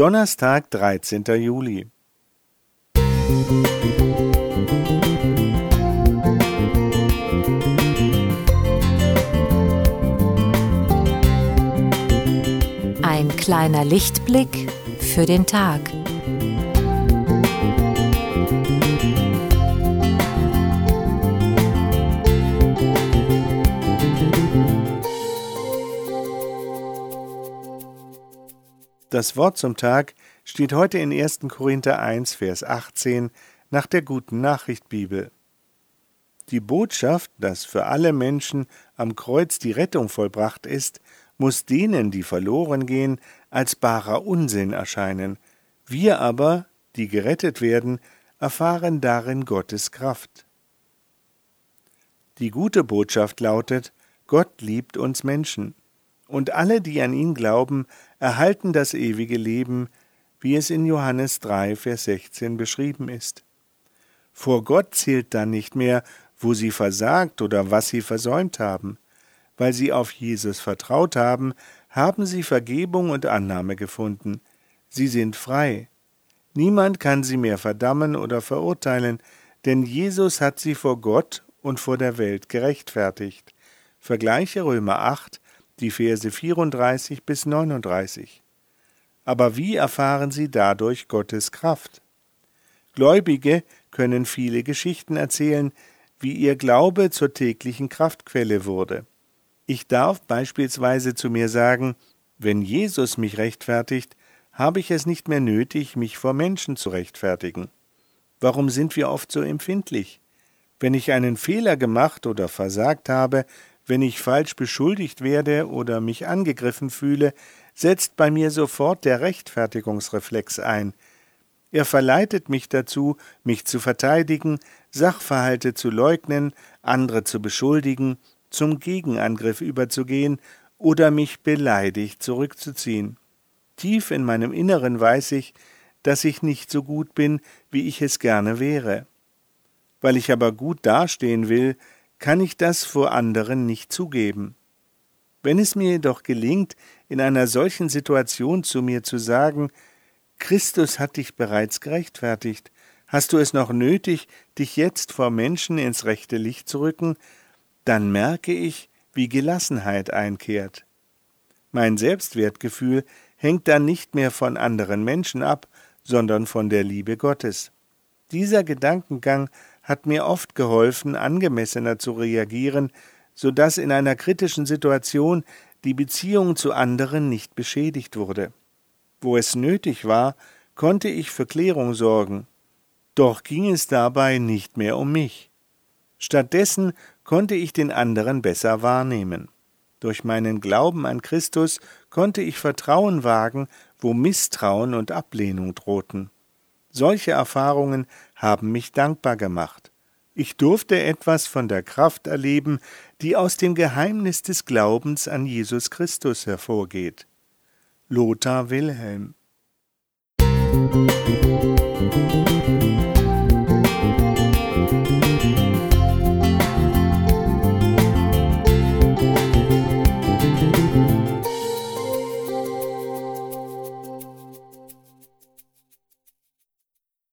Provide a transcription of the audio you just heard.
Donnerstag, 13. Juli. Ein kleiner Lichtblick für den Tag. Das Wort zum Tag steht heute in 1. Korinther 1, Vers 18 nach der Guten Nachricht Bibel. Die Botschaft, dass für alle Menschen am Kreuz die Rettung vollbracht ist, muss denen, die verloren gehen, als barer Unsinn erscheinen. Wir aber, die gerettet werden, erfahren darin Gottes Kraft. Die gute Botschaft lautet, Gott liebt uns Menschen und alle, die an ihn glauben, erhalten das ewige Leben, wie es in Johannes 3, Vers 16 beschrieben ist. Vor Gott zählt dann nicht mehr, wo sie versagt oder was sie versäumt haben. Weil sie auf Jesus vertraut haben, haben sie Vergebung und Annahme gefunden. Sie sind frei. Niemand kann sie mehr verdammen oder verurteilen, denn Jesus hat sie vor Gott und vor der Welt gerechtfertigt. Vergleiche Römer 8, die Verse 34 bis 39. Aber wie erfahren sie dadurch Gottes Kraft? Gläubige können viele Geschichten erzählen, wie ihr Glaube zur täglichen Kraftquelle wurde. Ich darf beispielsweise zu mir sagen, wenn Jesus mich rechtfertigt, habe ich es nicht mehr nötig, mich vor Menschen zu rechtfertigen. Warum sind wir oft so empfindlich? Wenn ich einen Fehler gemacht oder versagt habe, wenn ich falsch beschuldigt werde oder mich angegriffen fühle, setzt bei mir sofort der Rechtfertigungsreflex ein. Er verleitet mich dazu, mich zu verteidigen, Sachverhalte zu leugnen, andere zu beschuldigen, zum Gegenangriff überzugehen oder mich beleidigt zurückzuziehen. Tief in meinem Inneren weiß ich, dass ich nicht so gut bin, wie ich es gerne wäre. Weil ich aber gut dastehen will, kann ich das vor anderen nicht zugeben. Wenn es mir jedoch gelingt, in einer solchen Situation zu mir zu sagen, Christus hat dich bereits gerechtfertigt, hast du es noch nötig, dich jetzt vor Menschen ins rechte Licht zu rücken, dann merke ich, wie Gelassenheit einkehrt. Mein Selbstwertgefühl hängt dann nicht mehr von anderen Menschen ab, sondern von der Liebe Gottes. Dieser Gedankengang hat mir oft geholfen, angemessener zu reagieren, so dass in einer kritischen Situation die Beziehung zu anderen nicht beschädigt wurde. Wo es nötig war, konnte ich für Klärung sorgen. Doch ging es dabei nicht mehr um mich. Stattdessen konnte ich den anderen besser wahrnehmen. Durch meinen Glauben an Christus konnte ich Vertrauen wagen, wo Misstrauen und Ablehnung drohten. Solche Erfahrungen haben mich dankbar gemacht. Ich durfte etwas von der Kraft erleben, die aus dem Geheimnis des Glaubens an Jesus Christus hervorgeht. Lothar Wilhelm Musik